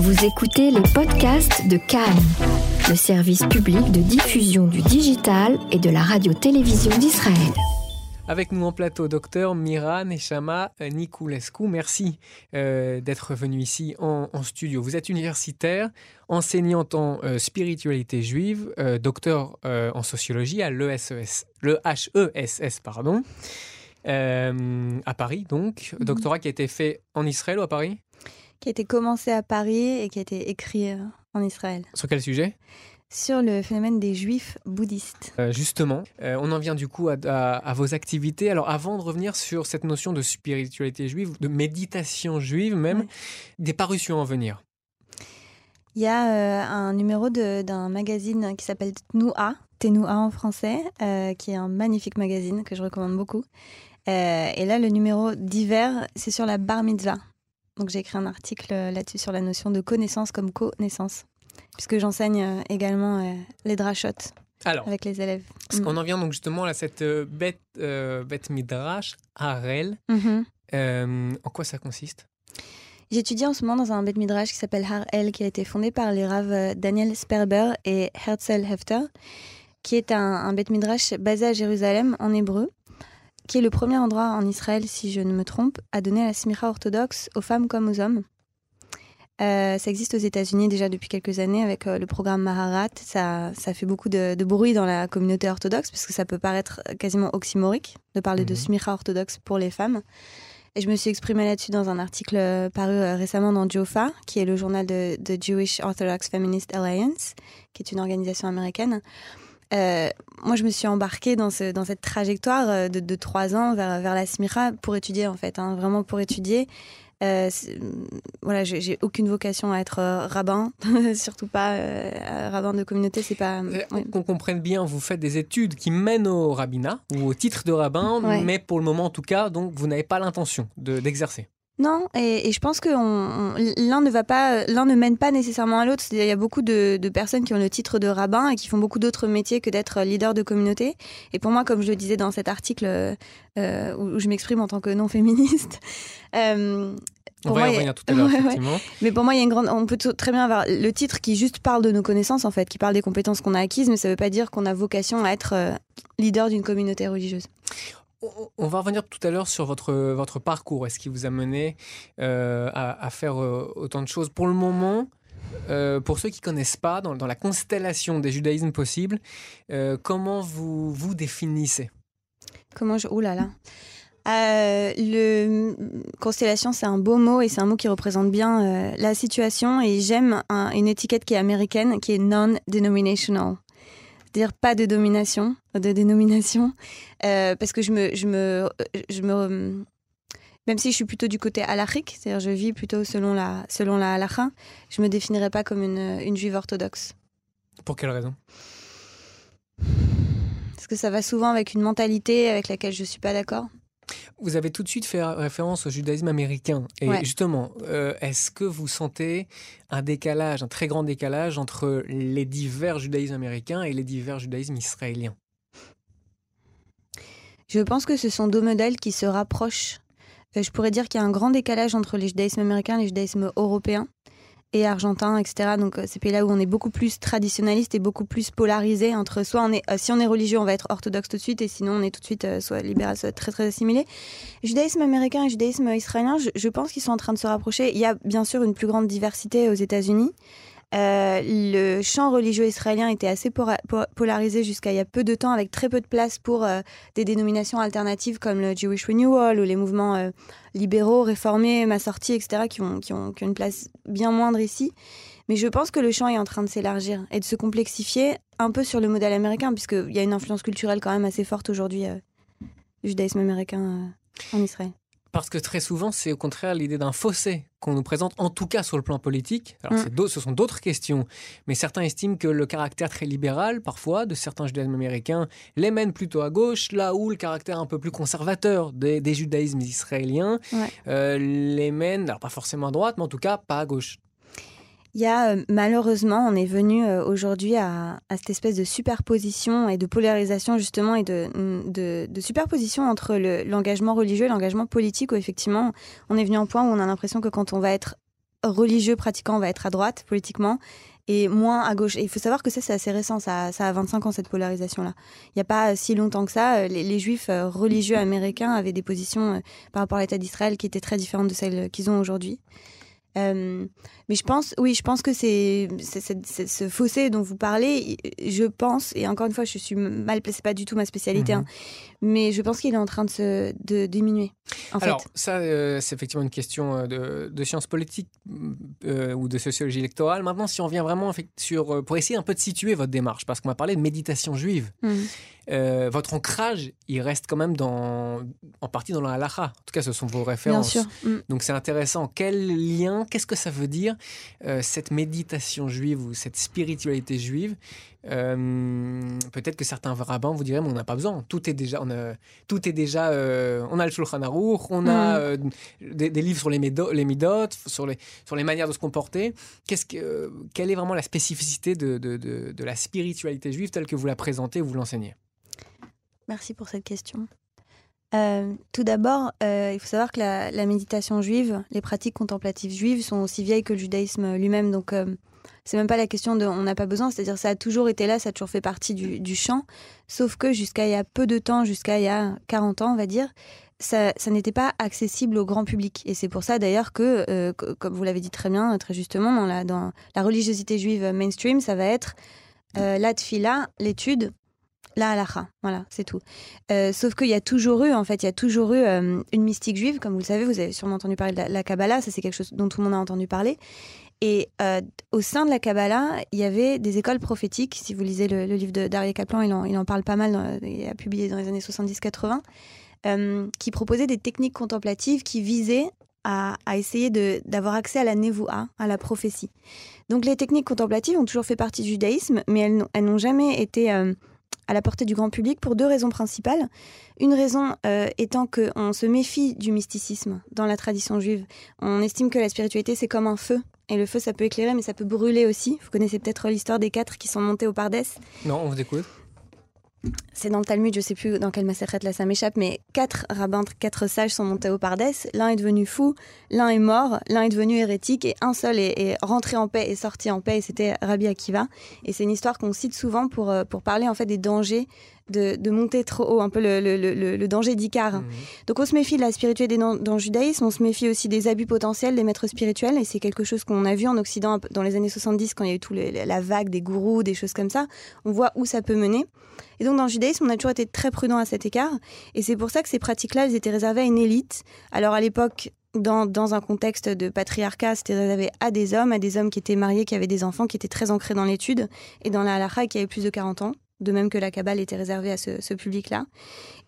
Vous écoutez les podcasts de Cannes, le service public de diffusion du digital et de la radio-télévision d'Israël. Avec nous en plateau, docteur Mira Nechama Niculescu. Merci euh, d'être venu ici en, studio. Vous êtes universitaire, enseignante en euh, spiritualité juive, euh, docteur en sociologie à l'ESES, le HESS, pardon, à Paris donc. Mhm. Doctorat qui a été fait en Israël ou à Paris? Qui a été commencé à Paris et qui a été écrit en Israël. Sur quel sujet? Sur le phénomène des juifs bouddhistes. Euh, justement, euh, on en vient du coup à, vos activités. Alors avant de revenir sur cette notion de spiritualité juive, de méditation juive même, des parutions à venir. Il y a euh, un numéro d'un magazine qui s'appelle Tnoua, Tenoua en français, qui est un magnifique magazine que je recommande beaucoup. et là, le numéro d'hiver, c'est sur la bar mitzvah. Donc j'ai écrit un article là-dessus sur la notion de connaissance comme connaissance puisque j'enseigne euh, également euh, les drachotes avec les élèves. Parce qu'on mm. en vient donc justement à cette euh, bête, bête midrash, Harel. Mm-hmm. en quoi ça consiste? J'étudie en ce moment dans un bête midrash qui s'appelle Harel, qui a été fondé par les raves Daniel Sperber et Herzl Hefter, qui est un, un bête midrash basé à Jérusalem en hébreu qui est le premier endroit en Israël, si je ne me trompe, à donner la smicha orthodoxe aux femmes comme aux hommes. Euh, ça existe aux États-Unis déjà depuis quelques années avec euh, le programme Maharat. Ça, ça fait beaucoup de, bruit dans la communauté orthodoxe parce que ça peut paraître quasiment oxymorique de parler de mhm. smicha orthodoxe pour les femmes. Et je me suis exprimée là-dessus dans un article euh, paru récemment dans JOFA, qui est le journal de, Jewish Orthodox Feminist Alliance, qui est une organisation américaine. Moi, je me suis embarquée dans, ce, dans cette trajectoire de, trois ans vers, vers la smicha pour étudier, en fait, hein, vraiment pour étudier. Euh, voilà, j'ai aucune vocation à être euh, rabbin, surtout pas euh, rabbin de communauté. C'est pas. Qu'on comprenne bien, vous faites des études qui mènent au rabbinat ou au titre de rabbin, mais pour le moment en tout cas, donc vous n'avez pas l'intention d'exercer. Non, et, je pense que l'un ne va pas, l'un ne mène pas nécessairement à l'autre. Il y a beaucoup de, personnes qui ont le titre de rabbin et qui font beaucoup d'autres métiers que d'être leader de communauté. Et pour moi, comme je le disais dans cet article euh, où je m'exprime en tant que non féministe, euh, on va y revenir tout à l'heure, effectivement. Mais pour moi, il y a une grande. On peut très bien avoir le titre qui juste parle de nos connaissances, en fait, qui parle des compétences qu'on a acquises, mais ça ne veut pas dire qu'on a vocation à être euh, leader d'une communauté religieuse. On va revenir tout à l'heure sur votre, votre parcours. Est-ce qui vous a mené euh, à, faire euh, autant de choses Pour le moment, euh, pour ceux qui ne connaissent pas, dans, la constellation des judaïsmes possibles, comment vous vous définissez? Comment je... Ouh là là le constellation, c'est un beau mot et c'est un mot qui représente bien la situation. Et j'aime une étiquette qui est américaine, qui est non-denominational dire pas de domination, de dénomination, euh, parce que je me, je me, je me, même si je suis plutôt du côté halachique, c'est-à-dire je vis plutôt selon la, selon la halakha, je me définirais pas comme une, une juive orthodoxe. Pour quelle raison? Parce que ça va souvent avec une mentalité avec laquelle je suis pas d'accord. Vous avez tout de suite fait référence au judaïsme américain. Et justement, euh, est-ce que vous sentez un décalage, un très grand décalage entre les divers judaïsmes américains et les divers judaïsmes israéliens? Je pense que ce sont deux modèles qui se rapprochent. Euh, je pourrais dire qu'il y a un grand décalage entre les judaïsmes américains et les judaïsmes européens et argentin, etc. Donc euh, ces pays-là où on est beaucoup plus traditionnaliste et beaucoup plus polarisé entre soit on est, euh, si on est religieux, on va être orthodoxe tout de suite, et sinon on est tout de suite euh, soit libéral, soit très très assimilé. Judaïsme américain et judaïsme israélien, je, pense qu'ils sont en train de se rapprocher. Il y a bien sûr une plus grande diversité aux États-Unis. Euh, le champ religieux israélien était assez polarisé jusqu'à il y a peu de temps, avec très peu de place pour euh, des dénominations alternatives comme le Jewish Renewal ou les mouvements euh, libéraux, réformés, ma sortie, etc., qui ont, qui, ont, une place bien moindre ici. Mais je pense que le champ est en train de s'élargir et de se complexifier un peu sur le modèle américain, puisqu'il y a une influence culturelle quand même assez forte aujourd'hui du judaïsme américain en Israël. Parce que très souvent, c'est au contraire l'idée d'un fossé qu'on nous présente, en tout cas sur le plan politique. Alors, mm. ce sont d'autres questions, mais certains estiment que le caractère très libéral, parfois, de certains judaïsmes américains, les mène plutôt à gauche, là où le caractère un peu plus conservateur des, judaïsmes israéliens euh, les mène, alors pas forcément à droite, mais en tout cas pas à gauche. Il y a euh, malheureusement, on est venu euh, aujourd'hui à, cette espèce de superposition et de polarisation justement et de, de, superposition entre l'engagement religieux et l'engagement politique où effectivement on est venu en point où on a l'impression que quand on va être religieux pratiquant va être à droite politiquement et moins à gauche. Et il faut savoir que ça, c'est assez récent, ça, a 25 ans, cette polarisation-là. Il n'y a pas si longtemps que ça, les, les juifs religieux américains avaient des positions par rapport à l'État d'Israël qui étaient très différentes de celles qu'ils ont aujourd'hui. Euh, mais je pense, oui, je pense que c'est ce fossé dont vous parlez. Je pense, et encore une fois, je suis mal placée, pas du tout ma spécialité, mhm. hein, mais je pense qu'il est en train de se de diminuer. Alors, ça, euh, c'est effectivement une question euh, de, de sciences politiques ou de sociologie électorale. Maintenant, si on vient vraiment sur, pour essayer un peu de situer votre démarche, parce qu'on m'a parlé de méditation juive. Mhm. Euh, votre ancrage, il reste quand même dans, en partie dans la halakha. En tout cas, ce sont vos références. Bien sûr. Mm. Donc c'est intéressant. Quel lien, qu'est-ce que ça veut dire, euh, cette méditation juive ou cette spiritualité juive? Euh, Peut-être que certains rabbins vous diraient, mais on n'a pas besoin. Tout est déjà, on a, tout est déjà, on a le Shulchan Aruch, on a mm. des, livres sur les, médo, les midot, sur les, sur les manières de se comporter. Qu'est-ce que, quelle est vraiment la spécificité de, de, de, de la spiritualité juive telle que vous la présentez ou vous l'enseignez? Merci pour cette question. Euh, tout d'abord, euh, il faut savoir que la, méditation juive, les pratiques contemplatives juives sont aussi vieilles que le judaïsme lui-même. Donc, euh, c'est même pas la question de on n'a pas besoin, c'est-à-dire ça a toujours été là, ça a toujours fait partie du, du chant. Sauf que jusqu'à il y a peu de temps, jusqu'à il y a 40 ans, on va dire, ça, n'était pas accessible au grand public. Et c'est pour ça d'ailleurs que, comme vous l'avez dit très bien, très justement, dans la, dans la religiosité juive mainstream, ça va être la tfila, l'étude la halakha. Voilà, c'est tout. Euh, sauf qu'il y a toujours eu, en fait, il y a toujours eu euh, une mystique juive, comme vous le savez, vous avez sûrement entendu parler de la, Kabbalah, ça c'est quelque chose dont tout le monde a entendu parler. Et euh, au sein de la Kabbalah, il y avait des écoles prophétiques. Si vous lisez le, livre de Daria Kaplan, il en, il en parle pas mal, il a publié dans les années 70-80, qui proposaient des techniques contemplatives qui visaient à, à essayer d'avoir accès à la nevoa, à la prophétie. Donc les techniques contemplatives ont toujours fait partie du judaïsme, mais elles n'ont jamais été à la portée du grand public pour deux raisons principales. Une raison euh, étant qu'on se méfie du mysticisme dans la tradition juive. On estime que la spiritualité, c'est comme un feu. Et le feu, ça peut éclairer, mais ça peut brûler aussi. Vous connaissez peut-être l'histoire des quatre qui sont montés au Pardès. Non, on vous écoute. C'est dans le Talmud, je sais plus dans quelle massacrette là ça m'échappe, mais quatre rabbins, quatre sages sont montés au Pardès. L'un est devenu fou, l'un est mort, l'un est devenu hérétique et un seul est, rentré en paix et sorti en paix et c'était Rabbi Akiva. Et c'est une histoire qu'on cite souvent pour, euh, pour parler en fait des dangers de, monter trop haut, un peu le, danger d'Icare. Mhm. Donc on se méfie de la spiritualité dans, dans, le judaïsme, on se méfie aussi des abus potentiels des maîtres spirituels, et c'est quelque chose qu'on a vu en Occident dans les années 70, quand il y a eu tout la vague des gourous, des choses comme ça. On voit où ça peut mener. Et donc dans le judaïsme, on a toujours été très prudent à cet écart, et c'est pour ça que ces pratiques-là, elles étaient réservées à une élite. Alors à l'époque, dans, dans, un contexte de patriarcat, c'était réservé à des hommes, à des hommes qui étaient mariés, qui avaient des enfants, qui étaient très ancrés dans l'étude, et dans la halakha, qui avaient plus de 40 ans de même que la Kabbale était réservée à ce, public-là.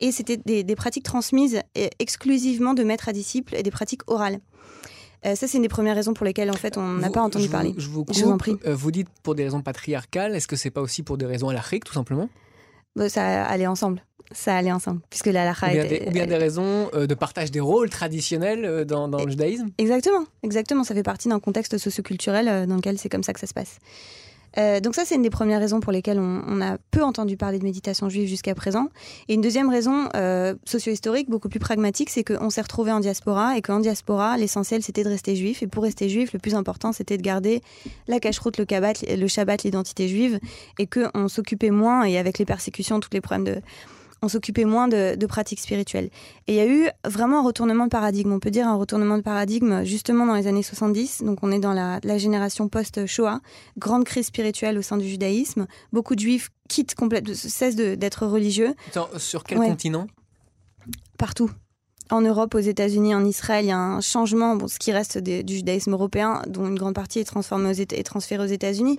Et c'était des, pratiques transmises exclusivement de maître à disciple et des pratiques orales. Euh, ça, c'est une des premières raisons pour lesquelles, en fait, on n'a pas entendu parler. Je vous, je vous, en prie. Euh, vous dites pour des raisons patriarcales, est-ce que c'est pas aussi pour des raisons alariques, tout simplement? Bah, Ça allait ensemble. Ça allait ensemble, puisque la ou bien, des, ou bien des raisons euh, de partage des rôles traditionnels dans, dans le judaïsme? Exactement, exactement. Ça fait partie d'un contexte socioculturel dans lequel c'est comme ça que ça se passe. Euh, donc ça, c'est une des premières raisons pour lesquelles on, a peu entendu parler de méditation juive jusqu'à présent. Et une deuxième raison euh, socio-historique, beaucoup plus pragmatique, c'est qu'on s'est retrouvé en diaspora et qu'en diaspora, l'essentiel, c'était de rester juif. Et pour rester juif, le plus important, c'était de garder la cache-route, le, le Shabbat, l'identité juive, et qu'on s'occupait moins, et avec les persécutions, tous les problèmes de on s'occupait moins de, pratiques spirituelles. Et il y a eu vraiment un retournement de paradigme. On peut dire un retournement de paradigme justement dans les années 70. Donc on est dans la, génération post-Shoah, grande crise spirituelle au sein du judaïsme. Beaucoup de juifs quittent complètement, cessent d'être religieux. sur quel continent? Partout en Europe, aux États-Unis, en Israël, il y a un changement, bon, ce qui reste du judaïsme européen, dont une grande partie est, transférée aux États-Unis.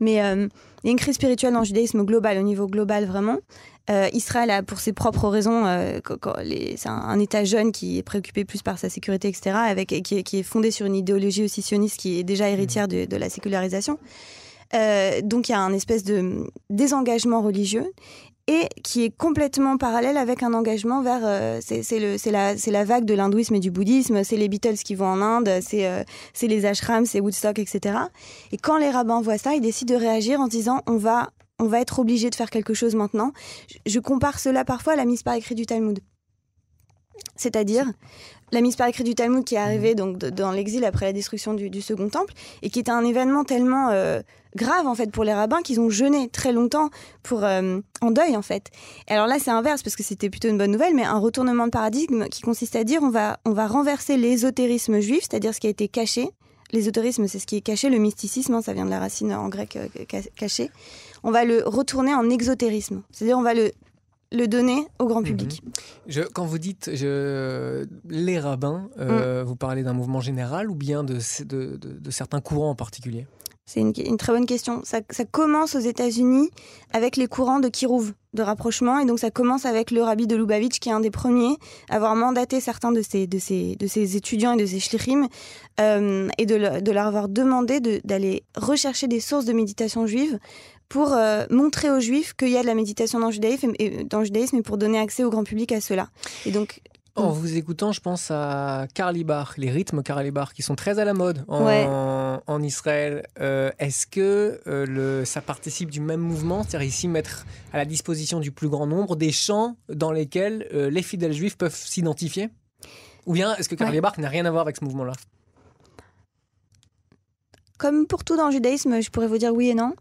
Mais euh, il y a une crise spirituelle dans le judaïsme global, au niveau global vraiment. Euh, Israël a, pour ses propres raisons, euh, c'est un, État jeune qui est préoccupé plus par sa sécurité, etc., avec, qui, est, fondé sur une idéologie aussi sioniste qui est déjà héritière de, la sécularisation. Donc il y a un espèce de désengagement religieux et qui est complètement parallèle avec un engagement vers c'est la la vague de l'hindouisme et du bouddhisme c'est les Beatles qui vont en Inde c'est c'est les ashrams c'est Woodstock etc et quand les rabbins voient ça ils décident de réagir en disant on va on va être obligé de faire quelque chose maintenant. Je, compare cela parfois à la mise par écrit du Talmud. C'est-à-dire la mise par écrit du Talmud qui est arrivée mhm. donc dans l'exil après la destruction du, Second Temple et qui était un événement tellement euh, grave en fait pour les rabbins qu'ils ont jeûné très longtemps pour euh, en deuil en fait. Et alors là c'est inverse parce que c'était plutôt une bonne nouvelle, mais un retournement de paradigme qui consiste à dire on va on va renverser l'ésotérisme juif, c'est-à-dire ce qui a été caché. L'ésotérisme c'est ce qui est caché, le mysticisme hein, ça vient de la racine en grec euh, caché. On va le retourner en exotérisme, c'est-à-dire on va le le donner au grand public. Mhm. Je, quand vous dites je, les rabbins, euh, mm. vous parlez d'un mouvement général ou bien de, de, certains courants en particulier? C'est une, très bonne question. Ça, commence aux États-Unis avec les courants de Kirouv, de rapprochement, et donc ça commence avec le rabbi de Lubavitch, qui est un des premiers à avoir mandaté certains de ses, de ses, de ses étudiants et de ses shlichim, euh, et de, de leur avoir demandé d'aller rechercher des sources de méditation juive pour euh, montrer aux juifs qu'il y a de la méditation dans le judaïsme et, dans le judaïsme et pour donner accès au grand public à cela. Et donc en vous écoutant, je pense à Karl les rythmes Karl qui sont très à la mode en, Israël. Euh, est-ce que euh, le, ça participe du même mouvement, c'est-à-dire ici mettre à la disposition du plus grand nombre des chants dans lesquels les fidèles juifs peuvent s'identifier? Ou bien est-ce que Karl n'a rien à voir avec ce mouvement-là? Comme pour tout dans le judaïsme, je pourrais vous dire oui et non.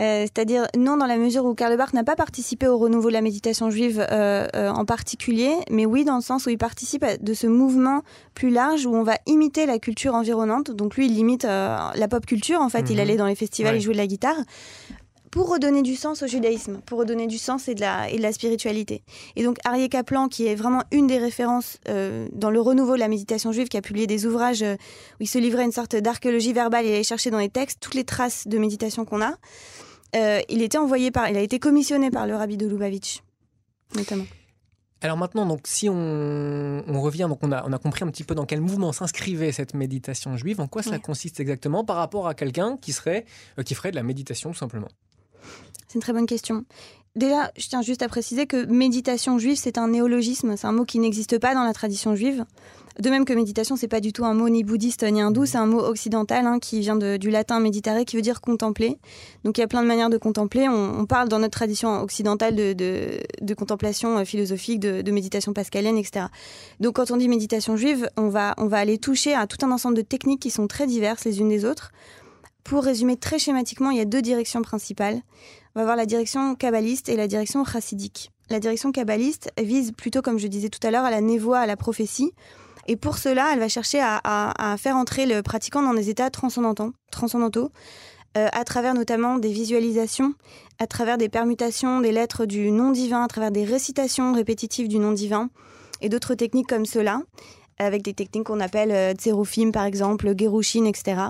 Euh, c'est-à-dire non dans la mesure où Karl Barth n'a pas participé au renouveau de la méditation juive euh, euh, en particulier, mais oui dans le sens où il participe de ce mouvement plus large où on va imiter la culture environnante. Donc lui, il limite la pop culture en fait. Il mhm. allait dans les festivals, il jouait de la guitare pour redonner du sens au judaïsme, pour redonner du sens et de la, et de la spiritualité. Et donc Arié Kaplan, qui est vraiment une des références dans le renouveau de la méditation juive, qui a publié des ouvrages où il se livrait une sorte d'archéologie verbale et allait chercher dans les textes toutes les traces de méditation qu'on a. Euh, il était envoyé par, il a été commissionné par le rabbi de Lubavitch, notamment. Alors maintenant, donc, si on, revient, donc on a, on a compris un petit peu dans quel mouvement s'inscrivait cette méditation juive, en quoi cela consiste exactement par rapport à quelqu'un qui, serait, euh, qui ferait de la méditation tout simplement C'est une très bonne question. Déjà, je tiens juste à préciser que méditation juive, c'est un néologisme, c'est un mot qui n'existe pas dans la tradition juive. De même que méditation, c'est pas du tout un mot ni bouddhiste ni hindou, c'est un mot occidental hein, qui vient du latin méditerré qui veut dire contempler. Donc il y a plein de manières de contempler. On, parle dans notre tradition occidentale de, contemplation euh, philosophique, de, méditation pascalienne, etc. Donc quand on dit méditation juive, on va, on va aller toucher à tout un ensemble de techniques qui sont très diverses les unes des autres. Pour résumer très schématiquement, il y a deux directions principales. On va voir la direction kabbaliste et la direction chassidique. La direction kabbaliste vise plutôt, comme je disais tout à l'heure, à la névoie, à la prophétie. Et pour cela, elle va chercher à, faire entrer le pratiquant dans des états transcendantaux, transcendantaux à travers notamment des visualisations, à travers des permutations des lettres du nom divin, à travers des récitations répétitives du nom divin et d'autres techniques comme cela, avec des techniques qu'on appelle euh, par exemple, Gerushin, etc.,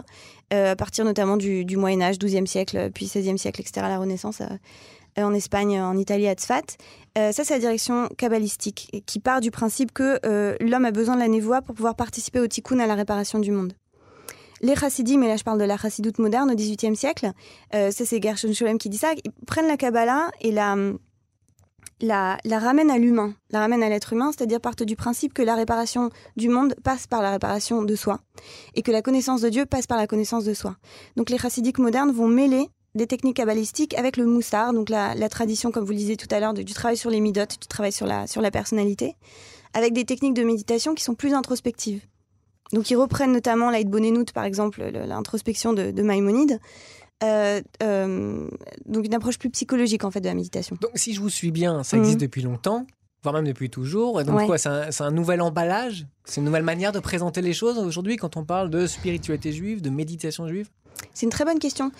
euh, à partir notamment du, du Moyen-Âge, 12e siècle, puis 16e siècle, etc., la Renaissance. Euh, en Espagne, en Italie, à Tzfat. Ça, c'est la direction kabbalistique, qui part du principe que l'homme a besoin de la névoie pour pouvoir participer au tikkun, à la réparation du monde. Les chassidim, et là je parle de la chassidoute moderne au XVIIIe siècle, ça c'est Gershon Scholem qui dit ça, ils prennent la Kabbalah et la, la, ramènent à l'humain, la ramènent à l'être humain, c'est-à-dire partent du principe que la réparation du monde passe par la réparation de soi et que la connaissance de Dieu passe par la connaissance de soi. Donc les chassidiques modernes vont mêler des techniques kabbalistiques avec le moussard, donc la, tradition, comme vous le disiez tout à l'heure, du, travail sur les midotes, du travail sur la, sur la personnalité, avec des techniques de méditation qui sont plus introspectives. Donc ils reprennent notamment l'Aïd Bonenout, par exemple, l'introspection de, de Maïmonide. Euh, euh, donc une approche plus psychologique en fait de la méditation. Donc si je vous suis bien, ça existe mhm. depuis longtemps, voire même depuis toujours. Et donc quoi, c'est un, un, nouvel emballage, c'est une nouvelle manière de présenter les choses aujourd'hui quand on parle de spiritualité juive, de méditation juive? C'est une très bonne question.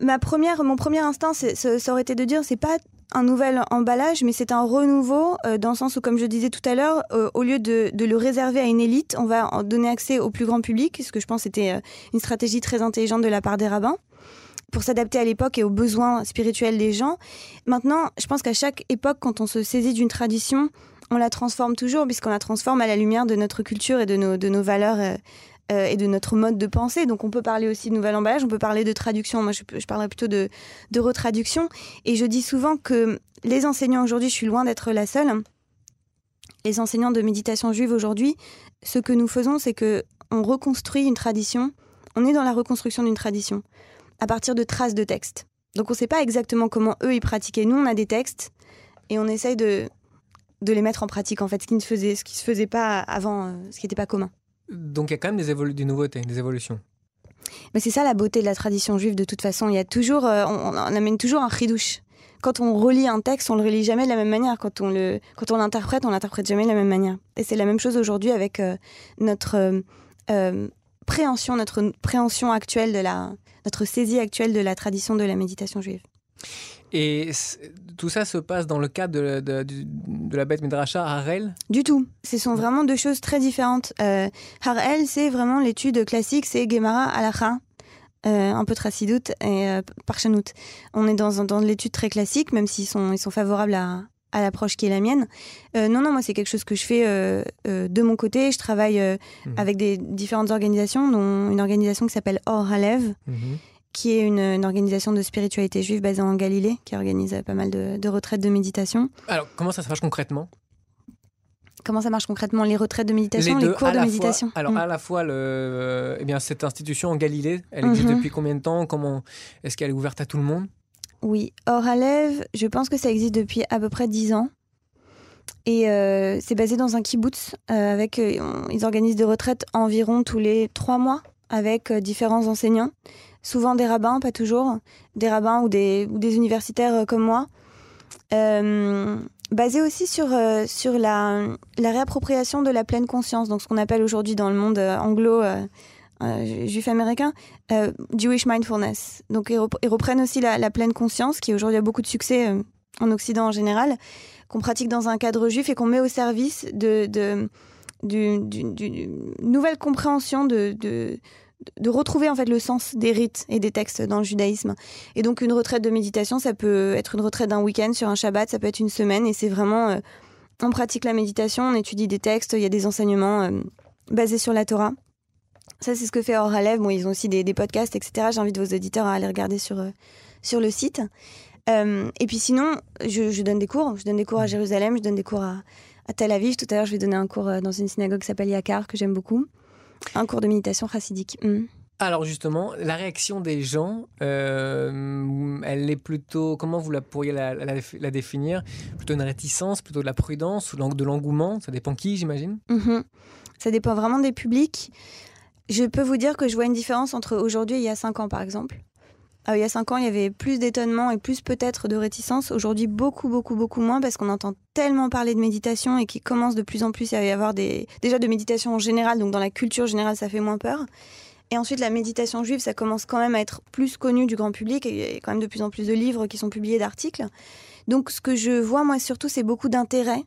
Ma première, mon premier instinct, ça aurait été de dire c'est pas un nouvel emballage, mais c'est un renouveau euh, dans le sens où, comme je disais tout à l'heure, euh, au lieu de, le réserver à une élite, on va en donner accès au plus grand public, ce que je pense était euh, une stratégie très intelligente de la part des rabbins pour s'adapter à l'époque et aux besoins spirituels des gens. Maintenant, je pense qu'à chaque époque, quand on se saisit d'une tradition, on la transforme toujours, puisqu'on la transforme à la lumière de notre culture et de nos, valeurs euh, et de notre mode de pensée. Donc on peut parler aussi de nouvel emballage, on peut parler de traduction. Moi, je, je parlerais plutôt de, de retraduction. Et je dis souvent que les enseignants aujourd'hui, je suis loin d'être la seule. Les enseignants de méditation juive aujourd'hui, ce que nous faisons, c'est que on reconstruit une tradition. On est dans la reconstruction d'une tradition à partir de traces de textes. Donc on ne sait pas exactement comment eux ils pratiquaient. Nous, on a des textes et on essaye de de les mettre en pratique en fait, ce qui ne faisait, ce qui se faisait pas avant, ce qui n'était pas commun. Donc il y a quand même des, des nouveautés, des évolutions. Mais c'est ça la beauté de la tradition juive de toute façon. Il y a toujours, on, amène toujours un chidouche. Quand on relit un texte, on le relit jamais de la même manière. Quand on le, quand on l'interprète, on l'interprète jamais de la même manière. Et c'est la même chose aujourd'hui avec notre préhension, notre préhension actuelle de la, notre saisie actuelle de la tradition de la méditation juive. Et tout ça se passe dans le cadre de, de, de, la bête Midrasha Harel? Du tout. Ce sont vraiment deux choses très différentes. Euh, Harel, c'est vraiment l'étude classique, c'est Gemara Alacha, euh, un peu Tracidout et euh, Parchanout. On est dans, dans l'étude très classique, même s'ils sont, ils sont favorables à, à l'approche qui est la mienne. Euh, non, non, moi, c'est quelque chose que je fais euh, euh, de mon côté. Je travaille mmh. avec des différentes organisations, dont une organisation qui s'appelle Or Halev, mmh. qui est une, organisation de spiritualité juive basée en Galilée, qui organise pas mal de, retraites de méditation. Alors, comment ça se passe concrètement? Comment ça marche concrètement? Les retraites de méditation, les, cours de méditation Alors, mmh. à la fois, le, eh bien, cette institution en Galilée, elle existe depuis combien de temps? Comment Est-ce qu'elle est ouverte à tout le monde? Oui, Oralev, je pense que ça existe depuis à peu près 10 ans. Et euh, c'est basé dans un kibbutz. Euh, avec, euh, ils organisent des retraites environ tous les trois mois avec différents enseignants. Souvent des rabbins, pas toujours. Des rabbins ou des, universitaires comme moi. basé aussi sur, sur la, la réappropriation de la pleine conscience, donc ce qu'on appelle aujourd'hui dans le monde anglo euh, juif américain, euh, Jewish Mindfulness. Donc ils, reprennent aussi la, pleine conscience, qui aujourd'hui a beaucoup de succès euh, en Occident en général, qu'on pratique dans un cadre juif et qu'on met au service de, d'une nouvelle compréhension de, de, de, retrouver en fait le sens des rites et des textes dans le judaïsme. Et donc une retraite de méditation, ça peut être une retraite d'un week-end sur un Shabbat, ça peut être une semaine, et c'est vraiment on pratique la méditation, on étudie des textes, il y a des enseignements basés sur la Torah. Ça, c'est ce que fait. Bon, ils ont aussi des, podcasts, etc. J'invite vos auditeurs à aller regarder sur, euh, sur le site. Euh, et puis sinon, je, donne des cours. Je donne des cours à Jérusalem, je donne des cours à, Tel Aviv. Tout à l'heure, je vais donner un cours euh, dans une synagogue qui s'appelle Yakar, que j'aime beaucoup. Un cours de méditation chassidique. Hmm. Alors justement, la réaction des gens, elle est plutôt, comment vous la pourriez la, définir? Plutôt une réticence, plutôt de la prudence, ou de l'engouement? Ça dépend qui, j'imagine? Mhm. Ça dépend vraiment des publics. Je peux vous dire que je vois une différence entre aujourd'hui et il y a 5 ans, par exemple. Euh, il y a 5 ans, il y avait plus d'étonnement et plus peut-être de réticence. Aujourd'hui, beaucoup, beaucoup, beaucoup moins parce qu'on entend tellement parler de méditation et qu'il commence de plus en plus à y avoir des... déjà de méditation en général, donc dans la culture générale, ça fait moins peur. Et ensuite, la méditation juive, ça commence quand même à être plus connu du grand public. Et il y a quand même de plus en plus de livres qui sont publiés, d'articles. Donc, ce que je vois, moi, surtout, c'est beaucoup d'intérêt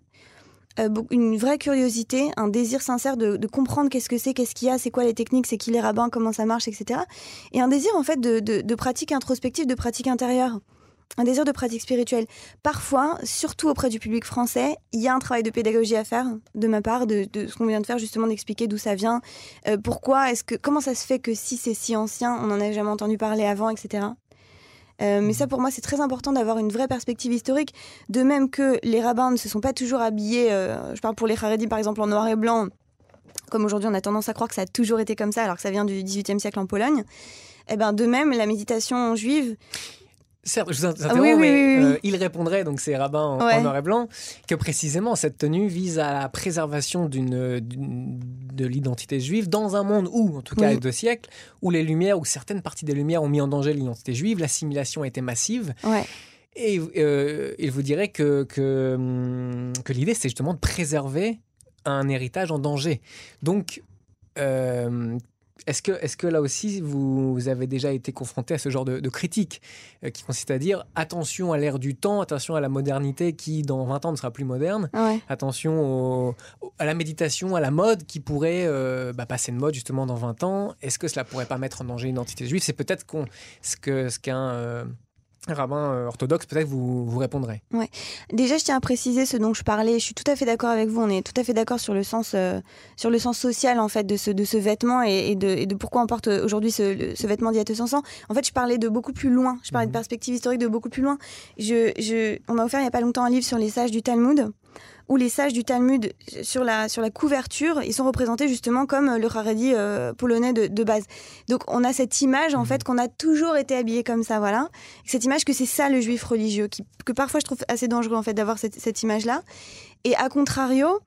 une vraie curiosité, un désir sincère de, comprendre qu'est-ce que c'est, qu'est-ce qu'il y a, c'est quoi les techniques, c'est qui les rabbins, comment ça marche, etc. Et un désir en fait de, de, pratique introspective, de pratique intérieure. Un désir de pratique spirituelle. Parfois, surtout auprès du public français, il y a un travail de pédagogie à faire de ma part, de, ce qu'on vient de faire, justement d'expliquer d'où ça vient, euh, pourquoi, est-ce que, comment ça se fait que si c'est si ancien, on n'en a jamais entendu parler avant, etc. Euh, mais ça, pour moi, c'est très important d'avoir une vraie perspective historique. De même que les rabbins ne se sont pas toujours habillés, euh, je parle pour les Haredim par exemple, en noir et blanc, comme aujourd'hui on a tendance à croire que ça a toujours été comme ça, alors que ça vient du XVIIIe siècle en Pologne. Eh ben, de même, la méditation juive, Certes, je vous interromps, mais euh, il répondrait, donc c'est rabbin en, noir et blanc, que précisément cette tenue vise à la préservation d'une, de l'identité juive dans un monde où, en tout cas, il y a deux siècles, où les lumières, ou certaines parties des lumières ont mis en danger l'identité juive, l'assimilation été massive. Et euh, il vous dirait que, que, hum, que l'idée, c'est justement de préserver un héritage en danger. Donc, euh, est-ce que, est que là aussi, vous, avez déjà été confronté à ce genre de, critique euh, qui consiste à dire attention à l'ère du temps, attention à la modernité qui, dans 20 ans, ne sera plus moderne, attention à la méditation, à la mode qui pourrait euh, bah, passer de mode justement dans 20 ans. Est-ce que cela pourrait pas mettre en danger une identité juive? C'est peut-être ce qu'un ce qu'un euh, rabbin euh, orthodoxe, peut-être vous, vous répondrez. Ouais. Déjà, je tiens à préciser ce dont je parlais. Je suis tout à fait d'accord avec vous. On est tout à fait d'accord sur le sens, euh, sur le sens social en fait de ce, de ce vêtement et, de, et de, pourquoi on porte aujourd'hui ce, ce, vêtement d'il En fait, je parlais de beaucoup plus loin. Je parlais de mhm. perspective historique de beaucoup plus loin. Je, je, on m'a offert il n'y a pas longtemps un livre sur les sages du Talmud. Où les sages du Talmud, sur la, sur la couverture, ils sont représentés justement comme le Haredi euh, polonais de, base. Donc on a cette image en mhm. fait qu'on a toujours été habillé comme ça, voilà. Cette image que c'est ça le juif religieux, qui, que parfois je trouve assez dangereux en fait d'avoir cette, cette image-là. Et à contrario,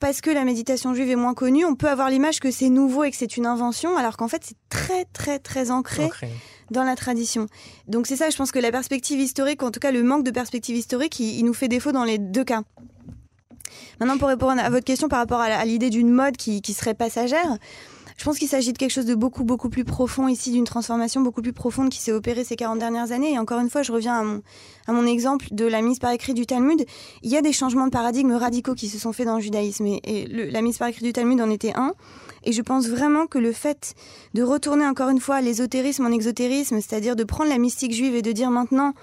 parce que la méditation juive est moins connue, on peut avoir l'image que c'est nouveau et que c'est une invention, alors qu'en fait c'est très très très ancré, dans la tradition. Donc c'est ça, je pense que la perspective historique, en tout cas le manque de perspective historique, il nous fait défaut dans les deux cas. Maintenant, pour répondre à votre question par rapport à l'idée d'une mode qui, serait passagère, je pense qu'il s'agit de quelque chose de beaucoup, beaucoup plus profond ici, d'une transformation beaucoup plus profonde qui s'est opérée ces 40 dernières années. Et encore une fois, je reviens à mon, à mon exemple de la mise par écrit du Talmud. Il y a des changements de paradigme radicaux qui se sont faits dans le judaïsme. Et, la mise par écrit du Talmud en était un. Et je pense vraiment que le fait de retourner encore une fois l'ésotérisme en exotérisme, c'est-à-dire de prendre la mystique juive et de dire maintenant,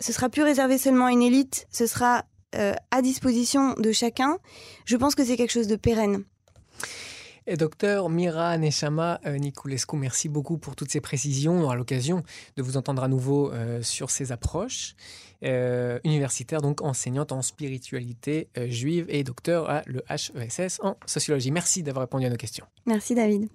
ce sera plus réservé seulement à une élite, ce sera euh, à disposition de chacun, je pense que c'est quelque chose de pérenne. Et docteur Mira Neshama euh, Niculescu, merci beaucoup pour toutes ces précisions. On aura l'occasion de vous entendre à nouveau euh, sur ces approches. universitaire, donc enseignante en spiritualité juive et docteur à l'EHESS en sociologie. Merci d'avoir répondu à nos questions. Merci David.